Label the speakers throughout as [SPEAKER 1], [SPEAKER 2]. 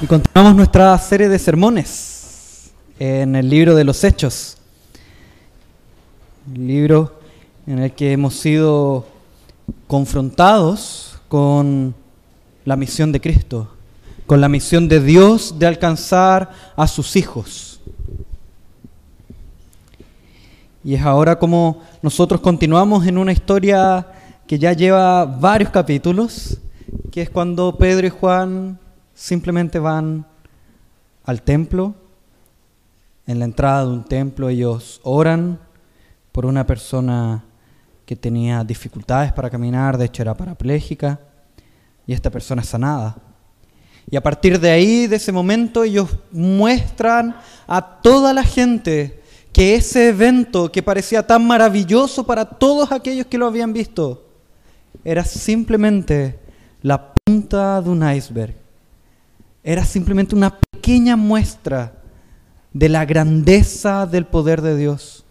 [SPEAKER 1] Y continuamos nuestra serie de sermones en el libro de los Hechos. El libro en el que hemos sido confrontados con la misión de Cristo, con la misión de Dios de alcanzar a sus hijos. Y es ahora como nosotros continuamos en una historia que ya lleva varios capítulos, que es cuando Pedro y Juan simplemente van al templo, en la entrada de un templo ellos oran por una persona que tenía dificultades para caminar, de hecho era parapléjica, y esta persona sanada. Y a partir de ahí, de ese momento, ellos muestran a toda la gente que ese evento que parecía tan maravilloso para todos aquellos que lo habían visto, era simplemente la punta de un iceberg. Era simplemente una pequeña muestra de la grandeza del poder de Dios.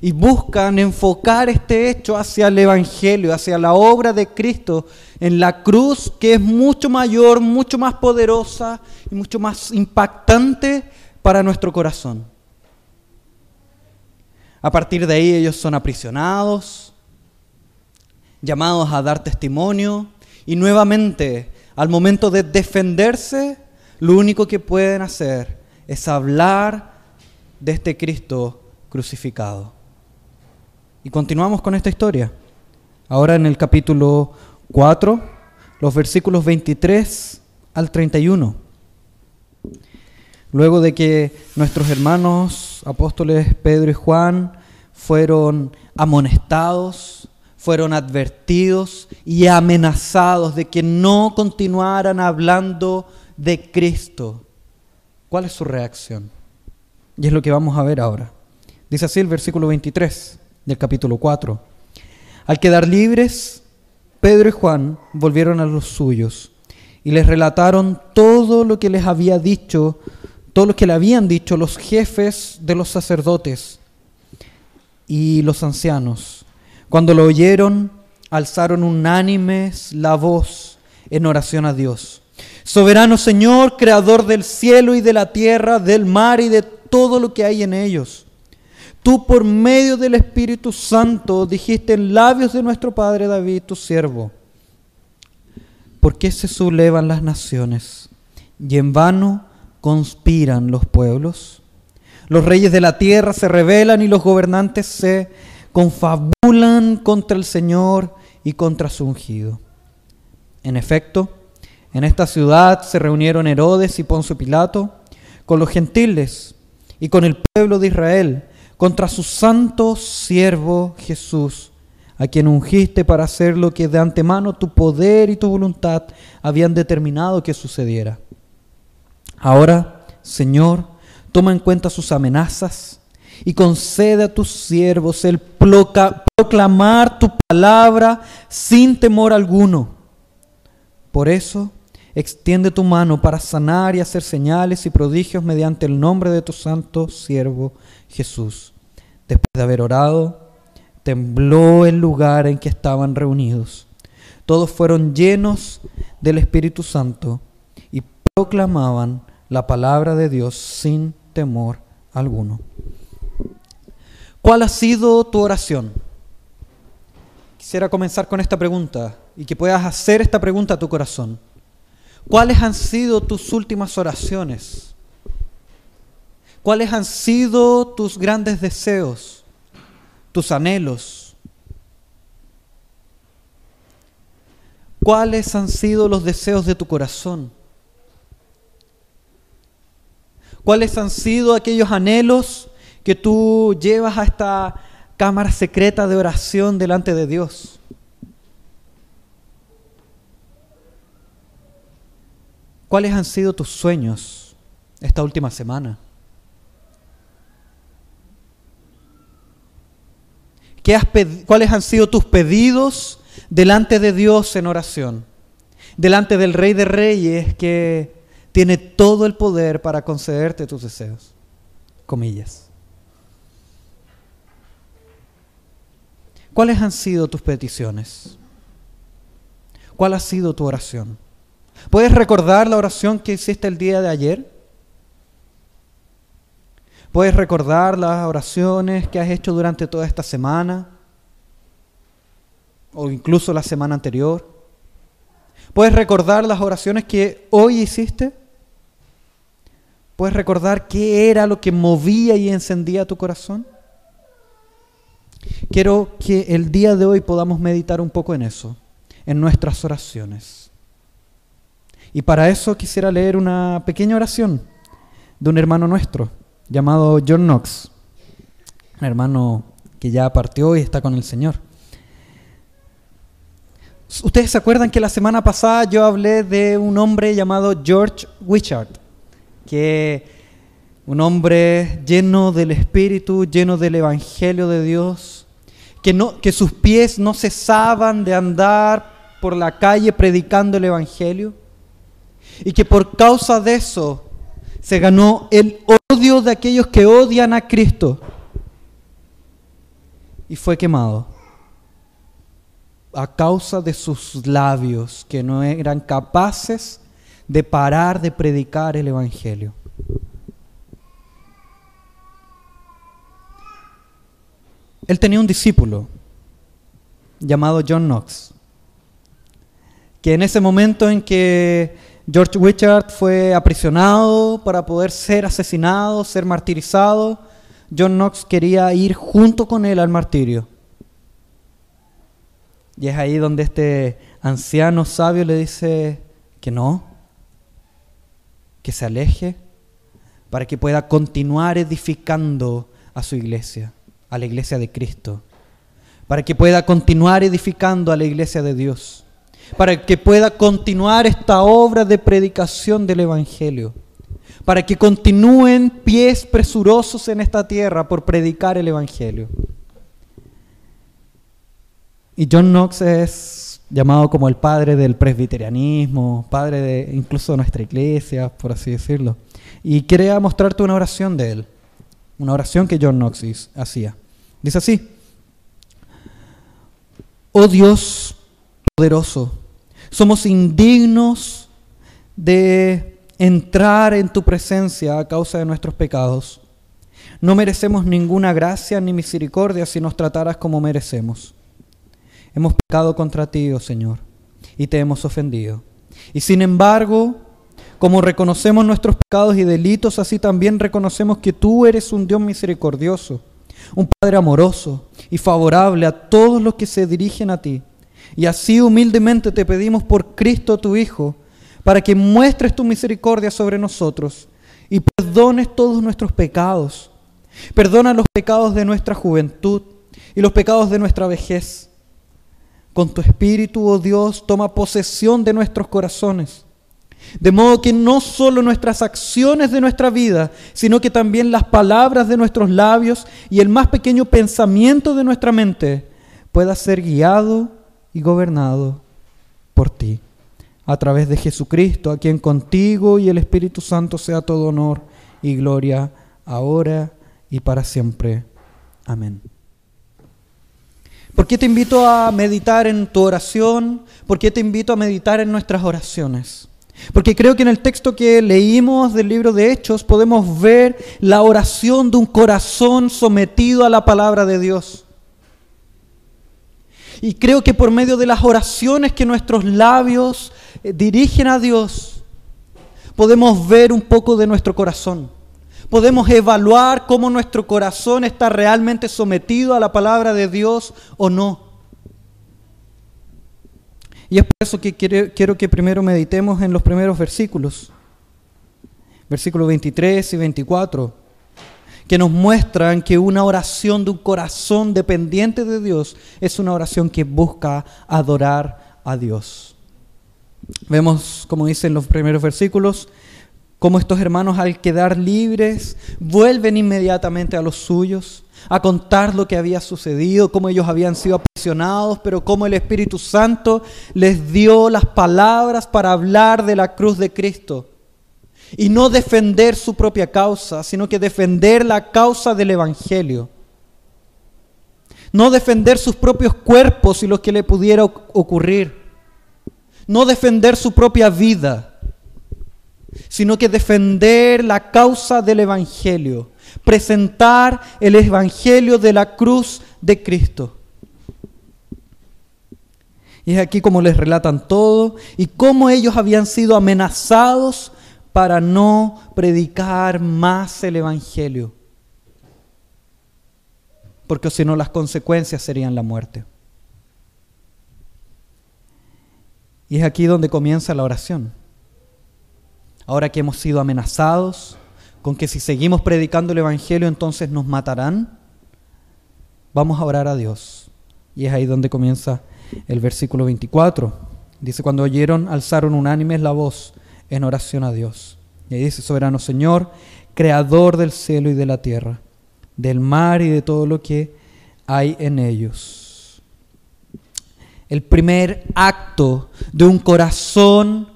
[SPEAKER 1] Y buscan enfocar este hecho hacia el Evangelio, hacia la obra de Cristo en la cruz, que es mucho mayor, mucho más poderosa y mucho más impactante para nuestro corazón. A partir de ahí ellos son aprisionados, llamados a dar testimonio y nuevamente al momento de defenderse, lo único que pueden hacer es hablar de este Cristo crucificado. Y continuamos con esta historia. Ahora en el capítulo 4, los versículos 23 al 31. Luego de que nuestros hermanos apóstoles Pedro y Juan fueron amonestados, fueron advertidos y amenazados de que no continuaran hablando de Cristo. ¿Cuál es su reacción? Y es lo que vamos a ver ahora. Dice así el versículo 23 del capítulo 4. Al quedar libres, Pedro y Juan volvieron a los suyos y les relataron todo lo que les había dicho, todo lo que le habían dicho los jefes de los sacerdotes y los ancianos. Cuando lo oyeron, alzaron unánimes la voz en oración a Dios. Soberano Señor, creador del cielo y de la tierra, del mar y de todo lo que hay en ellos. Tú por medio del Espíritu Santo dijiste en labios de nuestro Padre David, tu siervo, ¿por qué se sublevan las naciones y en vano conspiran los pueblos? Los reyes de la tierra se rebelan y los gobernantes se confabulan contra el Señor y contra su ungido. En efecto, en esta ciudad se reunieron Herodes y Poncio Pilato con los gentiles y con el pueblo de Israel contra su santo siervo Jesús, a quien ungiste para hacer lo que de antemano tu poder y tu voluntad habían determinado que sucediera. Ahora, Señor, toma en cuenta sus amenazas y concede a tus siervos el proclamar tu palabra sin temor alguno. Por eso, extiende tu mano para sanar y hacer señales y prodigios mediante el nombre de tu santo siervo Jesús. Después de haber orado, tembló el lugar en que estaban reunidos. Todos fueron llenos del Espíritu Santo y proclamaban la palabra de Dios sin temor alguno. ¿Cuál ha sido tu oración? Quisiera comenzar con esta pregunta y que puedas hacer esta pregunta a tu corazón. ¿Cuáles han sido tus últimas oraciones? ¿Cuáles han sido tus grandes deseos, tus anhelos? ¿Cuáles han sido los deseos de tu corazón? ¿Cuáles han sido aquellos anhelos que tú llevas a esta cámara secreta de oración delante de Dios? ¿Cuáles han sido tus sueños esta última semana? ¿Cuáles han sido tus pedidos delante de Dios en oración? Delante del Rey de Reyes que tiene todo el poder para concederte tus deseos. Comillas. ¿Cuáles han sido tus peticiones? ¿Cuál ha sido tu oración? ¿Puedes recordar la oración que hiciste el día de ayer? ¿Puedes recordar las oraciones que has hecho durante toda esta semana? O incluso la semana anterior. ¿Puedes recordar las oraciones que hoy hiciste? ¿Puedes recordar qué era lo que movía y encendía tu corazón? Quiero que el día de hoy podamos meditar un poco en eso, en nuestras oraciones. Y para eso quisiera leer una pequeña oración de un hermano nuestro llamado John Knox, un hermano que ya partió y está con el Señor. Ustedes se acuerdan que la semana pasada yo hablé de un hombre llamado George Wishart, que un hombre lleno del Espíritu, lleno del Evangelio de Dios, que, no, que sus pies no cesaban de andar por la calle predicando el Evangelio, y que por causa de eso se ganó el odio de aquellos que odian a Cristo y fue quemado a causa de sus labios que no eran capaces de parar de predicar el Evangelio. Él tenía un discípulo llamado John Knox, que en ese momento en que George Wishart fue aprisionado para poder ser asesinado, ser martirizado. John Knox quería ir junto con él al martirio. Y es ahí donde este anciano sabio le dice que no, que se aleje, para que pueda continuar edificando a su iglesia, a la iglesia de Cristo, para que pueda continuar edificando a la iglesia de Dios para que pueda continuar esta obra de predicación del Evangelio, para que continúen pies presurosos en esta tierra por predicar el Evangelio. Y John Knox es llamado como el padre del presbiterianismo, padre de incluso de nuestra iglesia, por así decirlo. Y quería mostrarte una oración de él, una oración que John Knox hacía. Dice así, oh Dios poderoso, somos indignos de entrar en tu presencia a causa de nuestros pecados. No merecemos ninguna gracia ni misericordia si nos trataras como merecemos. Hemos pecado contra ti, oh Señor, y te hemos ofendido. Y sin embargo, como reconocemos nuestros pecados y delitos, así también reconocemos que tú eres un Dios misericordioso, un Padre amoroso y favorable a todos los que se dirigen a ti y así humildemente te pedimos por Cristo tu Hijo, para que muestres tu misericordia sobre nosotros y perdones todos nuestros pecados. Perdona los pecados de nuestra juventud y los pecados de nuestra vejez. Con tu Espíritu, oh Dios, toma posesión de nuestros corazones. De modo que no solo nuestras acciones de nuestra vida, sino que también las palabras de nuestros labios y el más pequeño pensamiento de nuestra mente pueda ser guiado y gobernado por ti. A través de Jesucristo, a quien contigo y el Espíritu Santo sea todo honor y gloria, ahora y para siempre. Amén. ¿Por qué te invito a meditar en tu oración? ¿Por qué te invito a meditar en nuestras oraciones? Porque creo que en el texto que leímos del libro de Hechos podemos ver la oración de un corazón sometido a la palabra de Dios. Y creo que por medio de las oraciones que nuestros labios eh, dirigen a Dios, podemos ver un poco de nuestro corazón. Podemos evaluar cómo nuestro corazón está realmente sometido a la palabra de Dios o no. Y es por eso que quiero, que primero meditemos en los primeros versículos. Versículos 23 y 24 que nos muestran que una oración de un corazón dependiente de Dios es una oración que busca adorar a Dios. Vemos, como dicen los primeros versículos, cómo estos hermanos al quedar libres vuelven inmediatamente a los suyos, a contar lo que había sucedido, cómo ellos habían sido aprisionados, pero cómo el Espíritu Santo les dio las palabras para hablar de la cruz de Cristo y no defender su propia causa, sino que defender la causa del Evangelio. No defender sus propios cuerpos y lo que le pudiera ocurrir. no defender su propia vida, sino que defender la causa del Evangelio, presentar el Evangelio de la cruz de Cristo. Y es aquí como les relatan todo y cómo ellos habían sido amenazados para no predicar más el Evangelio. Porque si no las consecuencias serían la muerte. Y es aquí donde comienza la oración. Ahora que hemos sido amenazados con que si seguimos predicando el Evangelio entonces nos matarán, vamos a orar a Dios. Y es ahí donde comienza el versículo 24. Dice, cuando oyeron, alzaron unánimes la voz en oración a Dios. Y dice, soberano Señor, creador del cielo y de la tierra, del mar y de todo lo que hay en ellos. El primer acto de un corazón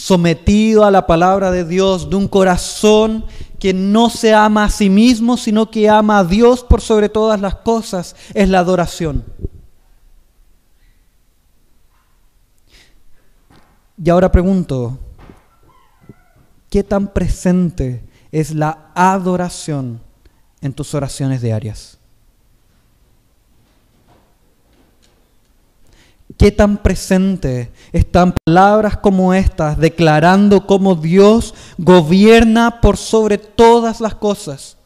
[SPEAKER 1] sometido a la palabra de Dios, de un corazón que no se ama a sí mismo, sino que ama a Dios por sobre todas las cosas, es la adoración. Y ahora pregunto, ¿qué tan presente es la adoración en tus oraciones diarias? ¿Qué tan presente están palabras como estas declarando cómo Dios gobierna por sobre todas las cosas?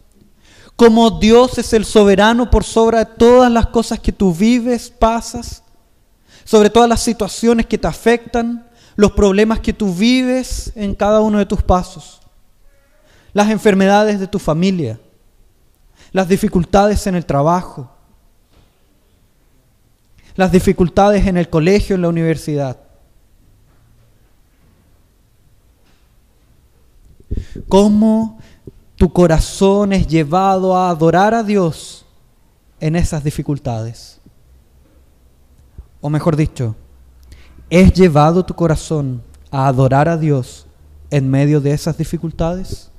[SPEAKER 1] Cómo Dios es el soberano por sobre todas las cosas que tú vives, pasas, sobre todas las situaciones que te afectan, los problemas que tú vives en cada uno de tus pasos, las enfermedades de tu familia, las dificultades en el trabajo, las dificultades en el colegio, en la universidad. ¿Cómo tu corazón es llevado a adorar a Dios en esas dificultades? O mejor dicho, ¿Es llevado tu corazón a adorar a Dios en medio de esas dificultades?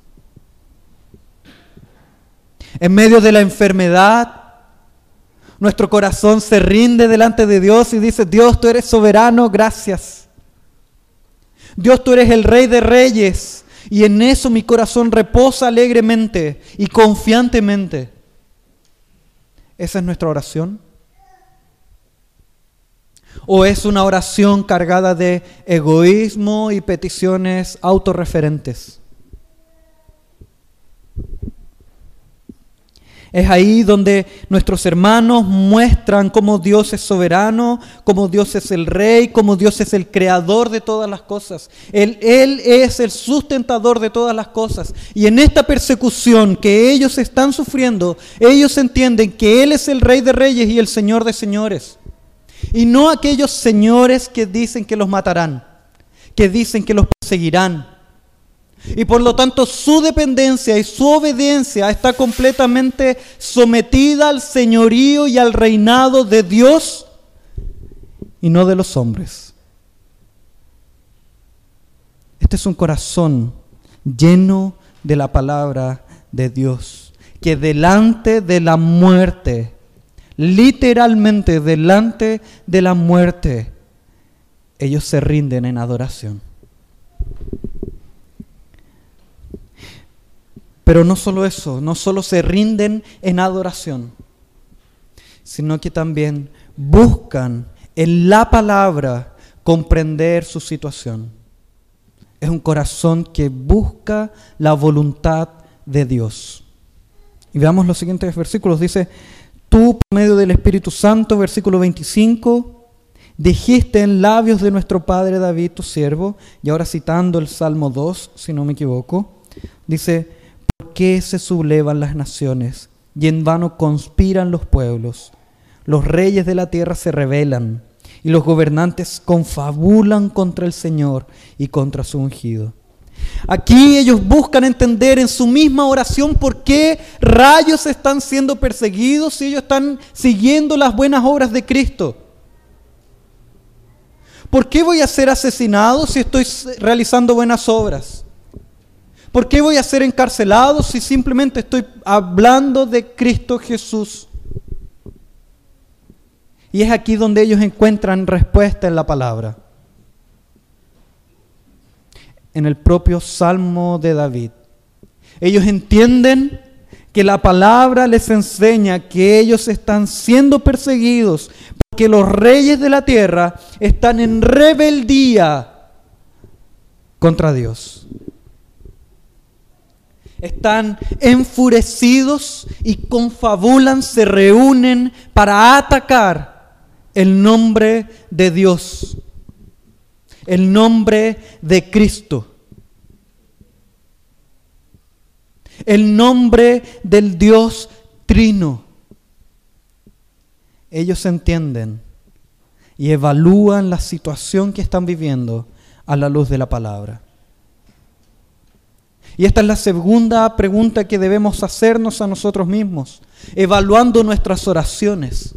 [SPEAKER 1] En medio de la enfermedad, nuestro corazón se rinde delante de Dios y dice, Dios, tú eres soberano, gracias. Dios, tú eres el rey de reyes. Y en eso mi corazón reposa alegremente y confiantemente. Esa es nuestra oración. ¿O es una oración cargada de egoísmo y peticiones autorreferentes? Es ahí donde nuestros hermanos muestran cómo Dios es soberano, cómo Dios es el rey, cómo Dios es el creador de todas las cosas. Él, él, es el sustentador de todas las cosas. Y en esta persecución que ellos están sufriendo, ellos entienden que Él es el rey de reyes y el señor de señores. Y no aquellos señores que dicen que los matarán, que dicen que los perseguirán. Y por lo tanto su dependencia y su obediencia está completamente sometida al señorío y al reinado de Dios y no de los hombres. Este es un corazón lleno de la palabra de Dios, que delante de la muerte literalmente delante de la muerte, ellos se rinden en adoración. Pero no solo eso, no solo se rinden en adoración, sino que también buscan en la palabra comprender su situación. Es un corazón que busca la voluntad de Dios. Y veamos los siguientes versículos. Dice, Tú, por medio del Espíritu Santo, versículo 25, dijiste en labios de nuestro Padre David, tu siervo, y ahora citando el Salmo 2, si no me equivoco, dice, ¿por qué se sublevan las naciones y en vano conspiran los pueblos? Los reyes de la tierra se rebelan y los gobernantes confabulan contra el Señor y contra su ungido. Aquí ellos buscan entender en su misma oración por qué rayos están siendo perseguidos si ellos están siguiendo las buenas obras de Cristo. ¿Por qué voy a ser asesinado si estoy realizando buenas obras? ¿Por qué voy a ser encarcelado si simplemente estoy hablando de Cristo Jesús? Y es aquí donde ellos encuentran respuesta en la palabra. en el propio Salmo de David. Ellos entienden que la palabra les enseña que ellos están siendo perseguidos porque los reyes de la tierra están en rebeldía contra Dios. Están enfurecidos y confabulan, se reúnen para atacar el nombre de Dios, el nombre de Cristo. el nombre del Dios Trino. Ellos entienden y evalúan la situación que están viviendo a la luz de la palabra. Y esta es la segunda pregunta que debemos hacernos a nosotros mismos, evaluando nuestras oraciones.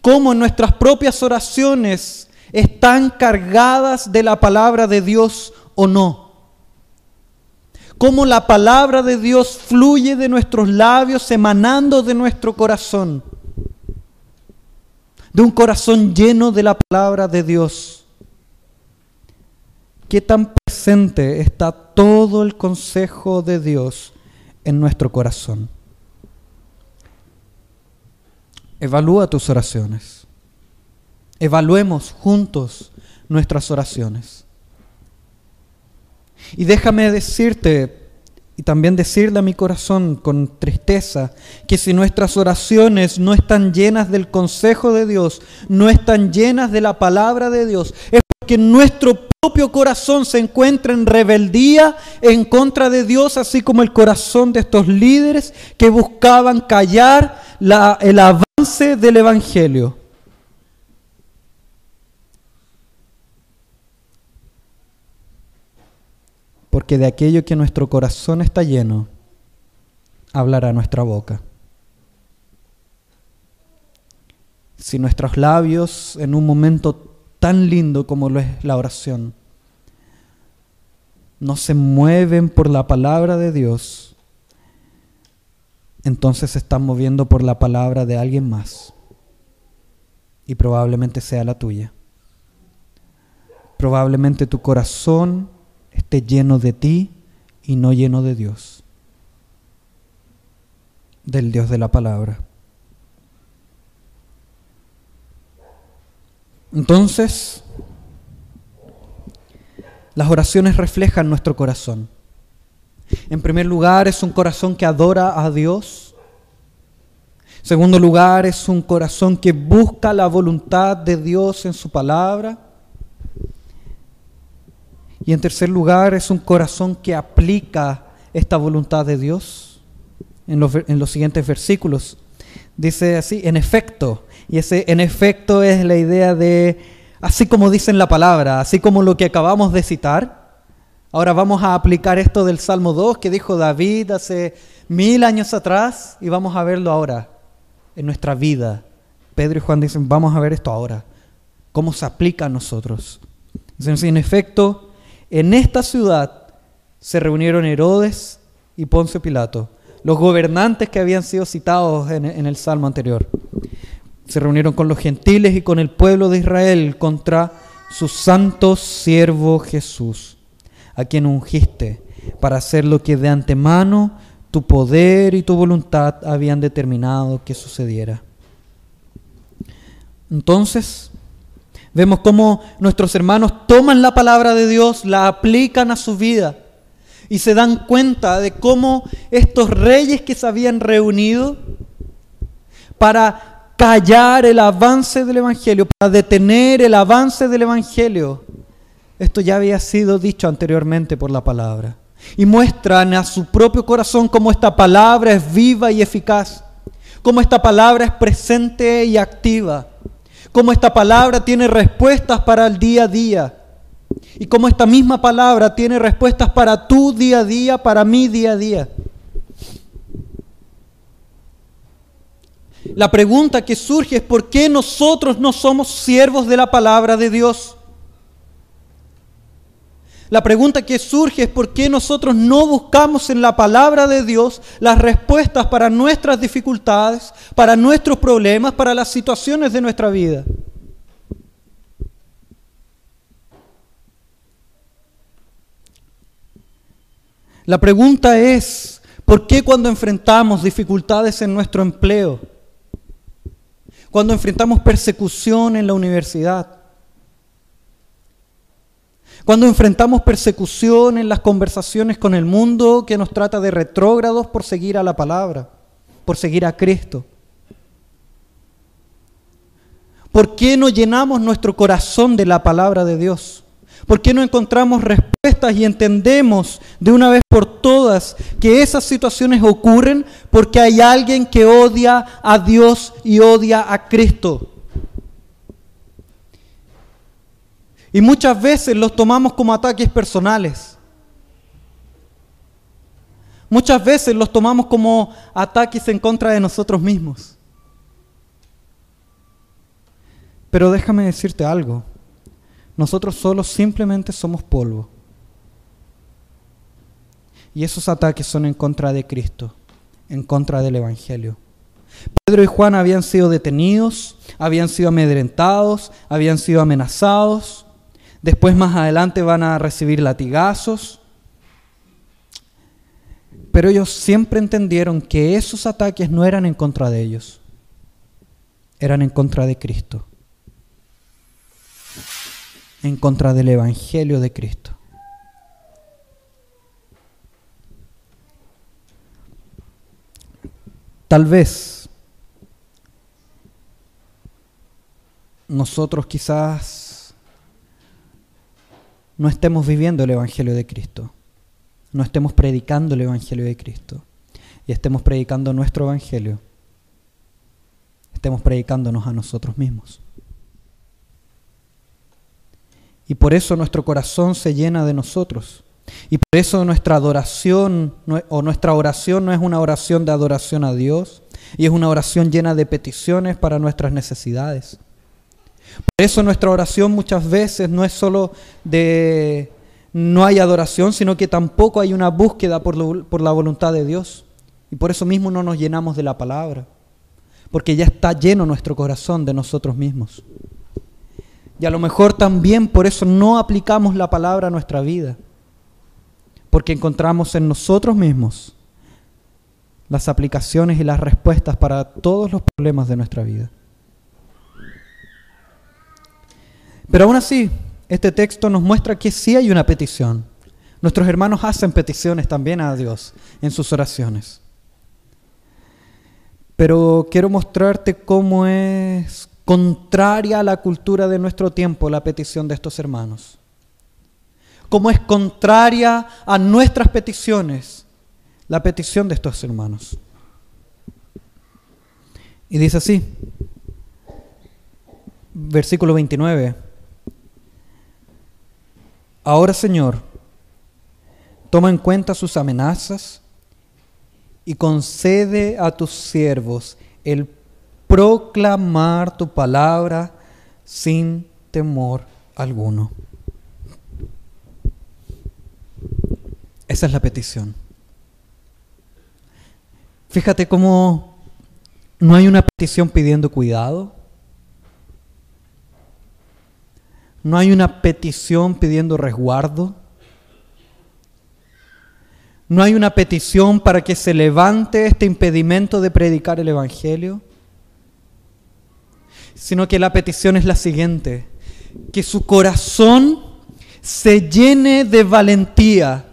[SPEAKER 1] ¿Cómo nuestras propias oraciones están cargadas de la palabra de Dios o no? cómo la palabra de Dios fluye de nuestros labios, emanando de nuestro corazón, de un corazón lleno de la palabra de Dios. ¿Qué tan presente está todo el consejo de Dios en nuestro corazón? Evalúa tus oraciones. Evaluemos juntos nuestras oraciones. Y déjame decirte, y también decirle a mi corazón con tristeza, que si nuestras oraciones no están llenas del consejo de Dios, no están llenas de la palabra de Dios, es porque nuestro propio corazón se encuentra en rebeldía en contra de Dios, así como el corazón de estos líderes que buscaban callar el avance del Evangelio. porque de aquello que nuestro corazón está lleno, hablará nuestra boca. Si nuestros labios en un momento tan lindo como lo es la oración, no se mueven por la palabra de Dios, entonces se están moviendo por la palabra de alguien más. Y probablemente sea la tuya. Probablemente tu corazón esté lleno de ti y no lleno de Dios, del Dios de la palabra. Entonces, las oraciones reflejan nuestro corazón. En primer lugar, es un corazón que adora a Dios. En segundo lugar, es un corazón que busca la voluntad de Dios en su palabra. Y en tercer lugar, es un corazón que aplica esta voluntad de Dios. En los, en los siguientes versículos dice así, en efecto, y ese en efecto es la idea de, así como dice en la palabra, así como lo que acabamos de citar, ahora vamos a aplicar esto del Salmo 2 que dijo David hace mil años atrás y vamos a verlo ahora, en nuestra vida. Pedro y Juan dicen, vamos a ver esto ahora, cómo se aplica a nosotros. Dicen, en efecto, en esta ciudad se reunieron Herodes y Poncio Pilato, los gobernantes que habían sido citados en, el salmo anterior. Se reunieron con los gentiles y con el pueblo de Israel contra su santo siervo Jesús, a quien ungiste para hacer lo que de antemano tu poder y tu voluntad habían determinado que sucediera. Entonces, Vemos cómo nuestros hermanos toman la palabra de Dios, la aplican a su vida y se dan cuenta de cómo estos reyes que se habían reunido para callar el avance del Evangelio, para detener el avance del Evangelio, esto ya había sido dicho anteriormente por la palabra. Y muestran a su propio corazón cómo esta palabra es viva y eficaz, cómo esta palabra es presente y activa cómo esta palabra tiene respuestas para el día a día. Y cómo esta misma palabra tiene respuestas para tu día a día, para mi día a día. La pregunta que surge es por qué nosotros no somos siervos de la palabra de Dios. La pregunta que surge es por qué nosotros no buscamos en la palabra de Dios las respuestas para nuestras dificultades, para nuestros problemas, para las situaciones de nuestra vida. La pregunta es, ¿por qué cuando enfrentamos dificultades en nuestro empleo, cuando enfrentamos persecución en la universidad, cuando enfrentamos persecución en las conversaciones con el mundo que nos trata de retrógrados por seguir a la palabra, por seguir a Cristo. ¿Por qué no llenamos nuestro corazón de la palabra de Dios? ¿Por qué no encontramos y entendemos de una vez por todas que esas situaciones ocurren porque hay alguien que odia a Dios y odia a Cristo? Y muchas veces los tomamos como ataques personales. Muchas veces los tomamos como ataques en contra de nosotros mismos. Pero déjame decirte algo. Nosotros solo simplemente somos polvo. Y esos ataques son en contra de Cristo, en contra del Evangelio. Pedro y Juan habían sido detenidos, habían sido amedrentados, habían sido amenazados. Después más adelante van a recibir latigazos. Pero ellos siempre entendieron que esos ataques no eran en contra de ellos, eran en contra de Cristo, en contra del Evangelio de Cristo. Tal vez nosotros quizás no estemos viviendo el Evangelio de Cristo, no estemos predicando el Evangelio de Cristo y estemos predicando nuestro Evangelio, estemos predicándonos a nosotros mismos. Y por eso nuestro corazón se llena de nosotros. Y por eso nuestra adoración o nuestra oración no es una oración de adoración a Dios, y es una oración llena de peticiones para nuestras necesidades. Por eso nuestra oración muchas veces no es solo de no hay adoración, sino que tampoco hay una búsqueda por, por la voluntad de Dios. Y por eso mismo no nos llenamos de la palabra, porque ya está lleno nuestro corazón de nosotros mismos. Y a lo mejor también por eso no aplicamos la palabra a nuestra vida, porque encontramos en nosotros mismos las aplicaciones y las respuestas para todos los problemas de nuestra vida. Pero aún así, este texto nos muestra que sí hay una petición. Nuestros hermanos hacen peticiones también a Dios en sus oraciones. Pero quiero mostrarte cómo es contraria a la cultura de nuestro tiempo la petición de estos hermanos. Cómo es contraria a nuestras peticiones la petición de estos hermanos. Y dice así, versículo 29. Ahora, Señor, toma en cuenta sus amenazas y concede a tus siervos el proclamar tu palabra sin temor alguno. Esa es la petición. Fíjate cómo no hay una petición pidiendo cuidado, No hay una petición pidiendo resguardo. No hay una petición para que se levante este impedimento de predicar el Evangelio. Sino que la petición es la siguiente. Que su corazón se llene de valentía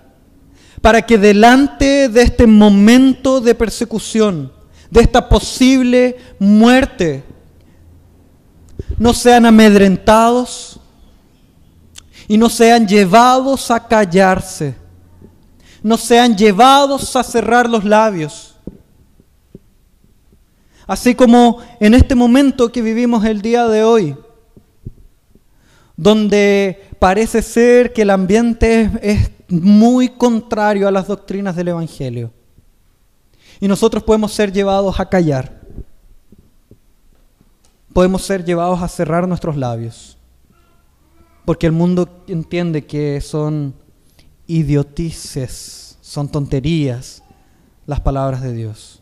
[SPEAKER 1] para que delante de este momento de persecución, de esta posible muerte, no sean amedrentados, y no sean llevados a callarse, no sean llevados a cerrar los labios. Así como en este momento que vivimos el día de hoy, donde parece ser que el ambiente es, muy contrario a las doctrinas del Evangelio. Y nosotros podemos ser llevados a callar. Podemos ser llevados a cerrar nuestros labios porque el mundo entiende que son idiotices, son tonterías las palabras de Dios.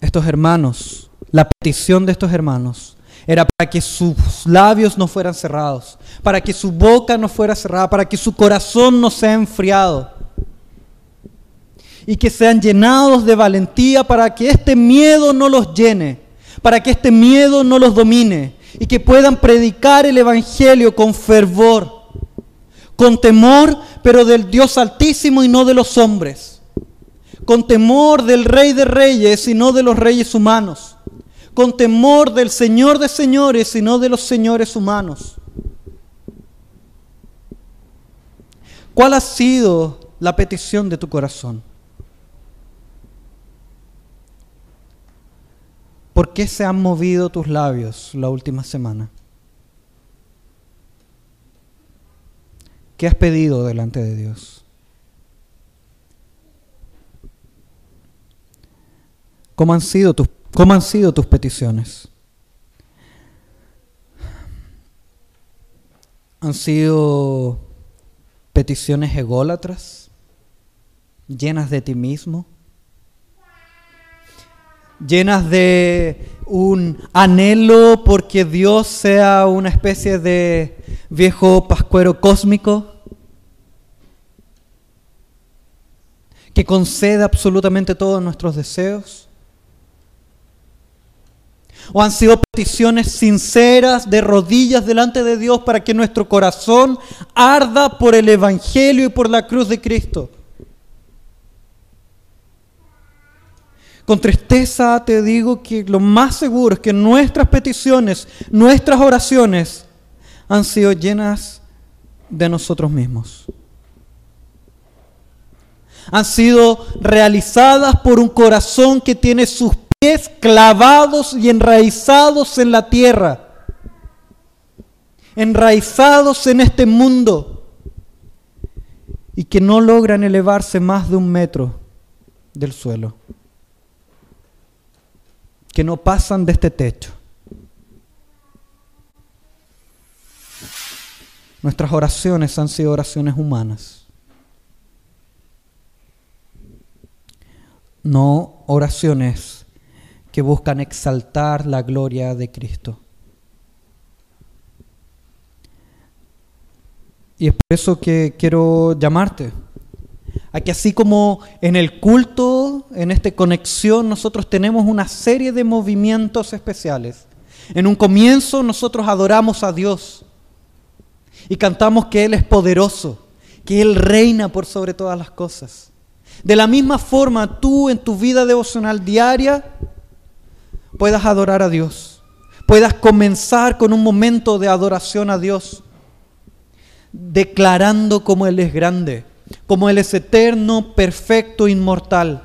[SPEAKER 1] Estos hermanos, la petición de estos hermanos era para que sus labios no fueran cerrados, para que su boca no fuera cerrada, para que su corazón no sea enfriado. Y que sean llenados de valentía para que este miedo no los llene, para que este miedo no los domine y que puedan predicar el Evangelio con fervor, con temor, pero del Dios altísimo y no de los hombres, con temor del Rey de Reyes y no de los reyes humanos, con temor del Señor de señores y no de los señores humanos. ¿Cuál ha sido la petición de tu corazón? ¿Por qué se han movido tus labios la última semana? ¿Qué has pedido delante de Dios? ¿Cómo han sido tus, cómo han sido tus peticiones? ¿Han sido peticiones ególatras, llenas de ti mismo? llenas de un anhelo porque Dios sea una especie de viejo pascuero cósmico que conceda absolutamente todos nuestros deseos. O han sido peticiones sinceras de rodillas delante de Dios para que nuestro corazón arda por el Evangelio y por la cruz de Cristo. Con tristeza te digo que lo más seguro es que nuestras peticiones, nuestras oraciones han sido llenas de nosotros mismos. Han sido realizadas por un corazón que tiene sus pies clavados y enraizados en la tierra, enraizados en este mundo y que no logran elevarse más de un metro del suelo que no pasan de este techo. Nuestras oraciones han sido oraciones humanas, no oraciones buscan exaltar la gloria de Cristo. Y es por eso que quiero llamarte a que así como en el culto, en esta conexión, nosotros tenemos una serie de movimientos especiales. En un comienzo nosotros adoramos a Dios y cantamos que Él es poderoso, que Él reina por sobre todas las cosas. De la misma forma, tú en tu vida devocional diaria puedas adorar a Dios, puedas comenzar con un momento de adoración a Dios, declarando cómo Él es grande, como Él es eterno, perfecto, inmortal,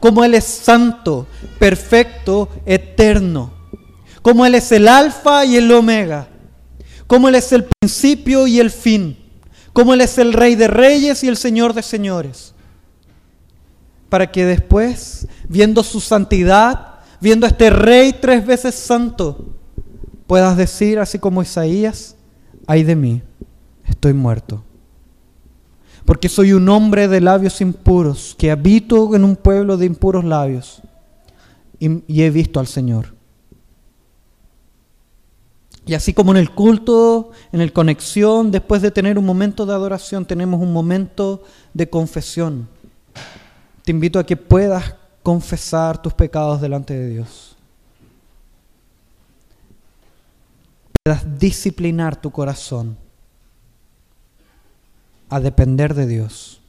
[SPEAKER 1] como Él es santo, perfecto, eterno, como Él es el alfa y el omega, como Él es el principio y el fin, como Él es el rey de reyes y el señor de señores, para que después, viendo su santidad, viendo a este rey tres veces santo, puedas decir, así como Isaías, ay de mí, estoy muerto porque soy un hombre de labios impuros, que habito en un pueblo de impuros labios, y, he visto al Señor. Y así como en el culto, en el conexión, después de tener un momento de adoración, tenemos un momento de confesión. Te invito a que puedas confesar tus pecados delante de Dios. Puedas disciplinar tu corazón a depender de Dios.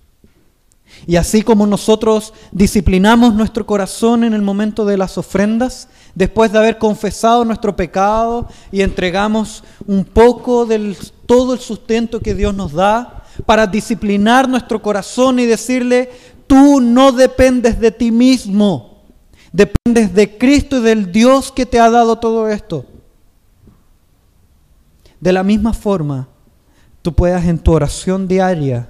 [SPEAKER 1] Y así como nosotros disciplinamos nuestro corazón en el momento de las ofrendas, después de haber confesado nuestro pecado y entregamos un poco de todo el sustento que Dios nos da, para disciplinar nuestro corazón y decirle, tú no dependes de ti mismo, dependes de Cristo y del Dios que te ha dado todo esto. De la misma forma, tú puedas en tu oración diaria,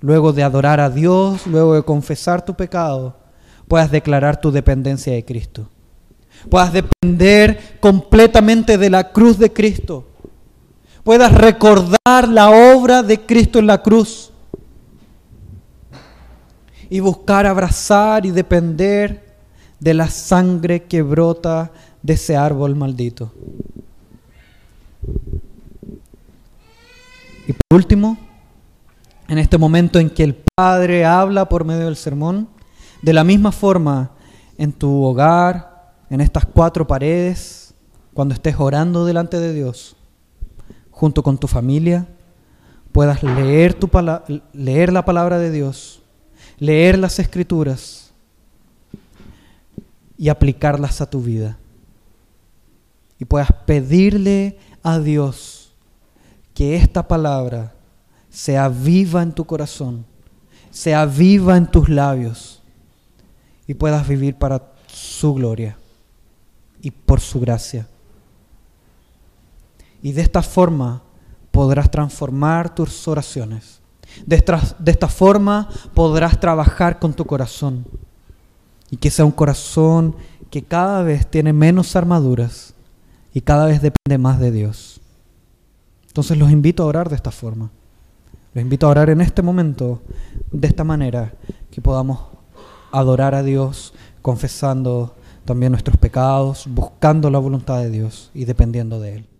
[SPEAKER 1] luego de adorar a Dios, luego de confesar tu pecado, puedas declarar tu dependencia de Cristo. Puedas depender completamente de la cruz de Cristo. Puedas recordar la obra de Cristo en la cruz. Y buscar abrazar y depender de la sangre que brota de ese árbol maldito. Y por último, en este momento en que el Padre habla por medio del sermón, de la misma forma en tu hogar, en estas cuatro paredes, cuando estés orando delante de Dios, junto con tu familia, puedas leer, leer la palabra de Dios, leer las escrituras y aplicarlas a tu vida. Y puedas pedirle a Dios que esta palabra sea viva en tu corazón, sea viva en tus labios y puedas vivir para su gloria y por su gracia. Y de esta forma podrás transformar tus oraciones. De esta, de esta forma podrás trabajar con tu corazón. Y que sea un corazón que cada vez tiene menos armaduras y cada vez depende más de Dios. Entonces los invito a orar de esta forma. Los invito a orar en este momento de esta manera, que podamos adorar a Dios confesando también nuestros pecados, buscando la voluntad de Dios y dependiendo de Él.